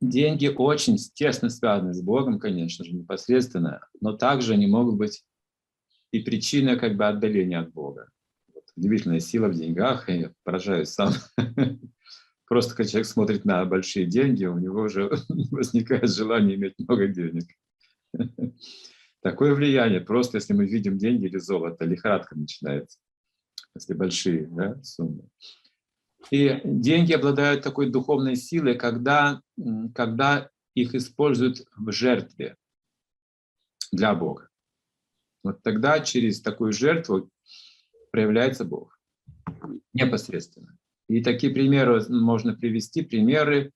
деньги очень тесно связаны с Богом, конечно же, непосредственно, но также они могут быть и причиной как бы отдаления от Бога. Вот, удивительная сила в деньгах, и я поражаюсь сам. Просто когда человек смотрит на большие деньги, у него уже возникает желание иметь много денег. Такое влияние, просто если мы видим деньги или золото, лихорадка начинается, если большие да, суммы. И деньги обладают такой духовной силой, когда, когда их используют в жертве для Бога. Вот тогда через такую жертву проявляется Бог непосредственно. И такие примеры можно привести, примеры,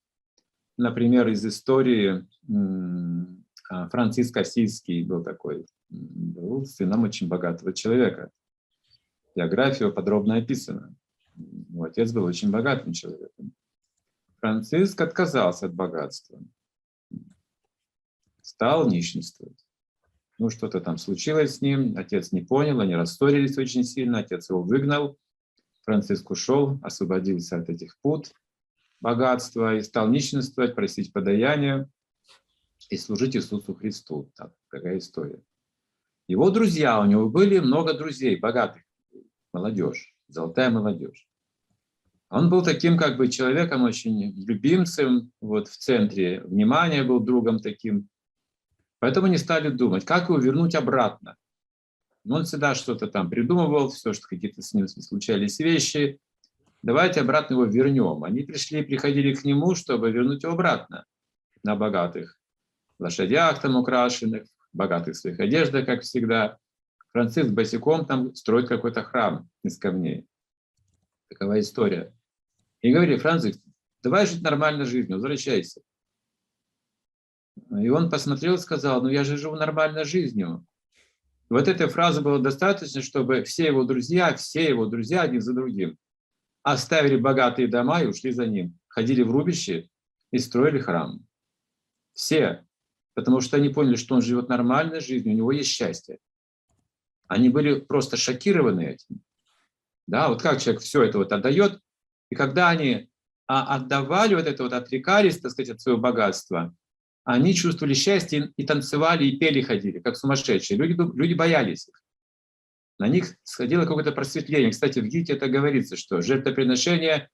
например, из истории а, Франциск Осийский был такой, был сыном очень богатого человека. Биография подробно описана. Его отец был очень богатым человеком. Франциск отказался от богатства, стал нищенствовать. Ну, что-то там случилось с ним, отец не понял, они рассорились очень сильно, отец его выгнал, Франциск ушел, освободился от этих пут богатства и стал нищенствовать, просить подаяние и служить Иисусу Христу. Так, такая история. Его друзья, у него были много друзей, богатых, молодежь, золотая молодежь. Он был таким как бы человеком очень любимцем, вот в центре внимания был другом таким. Поэтому они стали думать, как его вернуть обратно. Он всегда что-то там придумывал, все, что какие-то с ним случались вещи. Давайте обратно его вернем. Они пришли, приходили к нему, чтобы вернуть его обратно на богатых лошадях там украшенных, богатых своих одеждах, как всегда. Франциск босиком там строит какой-то храм из камней. Такова история. И говорили, Франциск, давай жить нормальной жизнью, возвращайся. И он посмотрел и сказал, ну я же живу нормальной жизнью. Вот этой фразы было достаточно, чтобы все его друзья, все его друзья один за другим оставили богатые дома и ушли за ним. Ходили в рубище и строили храм. Все. Потому что они поняли, что он живет нормальной жизнью, у него есть счастье. Они были просто шокированы этим. Да, вот как человек все это вот отдает, и когда они а, отдавали вот это вот, отрекались, так сказать, от своего богатства, они чувствовали счастье и танцевали, и пели, ходили, как сумасшедшие. Люди, люди боялись их. На них сходило какое-то просветление. Кстати, в Гите это говорится, что жертвоприношение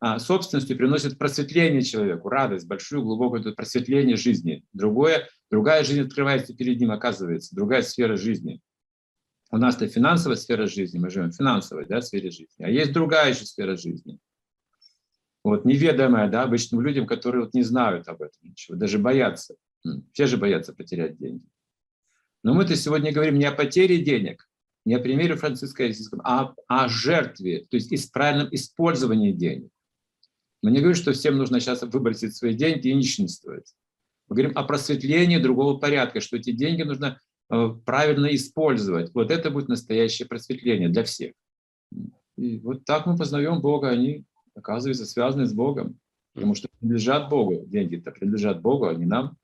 а, собственностью приносит просветление человеку, радость, большую, глубокое просветление жизни. Другое, другая жизнь открывается перед ним, оказывается, другая сфера жизни. У нас-то финансовая сфера жизни, мы живем в финансовой да, сфере жизни, а есть другая еще сфера жизни вот, неведомое да, обычным людям, которые вот не знают об этом ничего, даже боятся. Все же боятся потерять деньги. Но мы-то сегодня говорим не о потере денег, не о примере Франциска Осийского, а о жертве, то есть и правильном использовании денег. Мы не говорим, что всем нужно сейчас выбросить свои деньги и нищенствовать. Мы говорим о просветлении другого порядка, что эти деньги нужно правильно использовать. Вот это будет настоящее просветление для всех. И вот так мы познаем Бога, они оказывается, связаны с Богом. Потому что принадлежат Богу. Деньги-то принадлежат Богу, а не нам.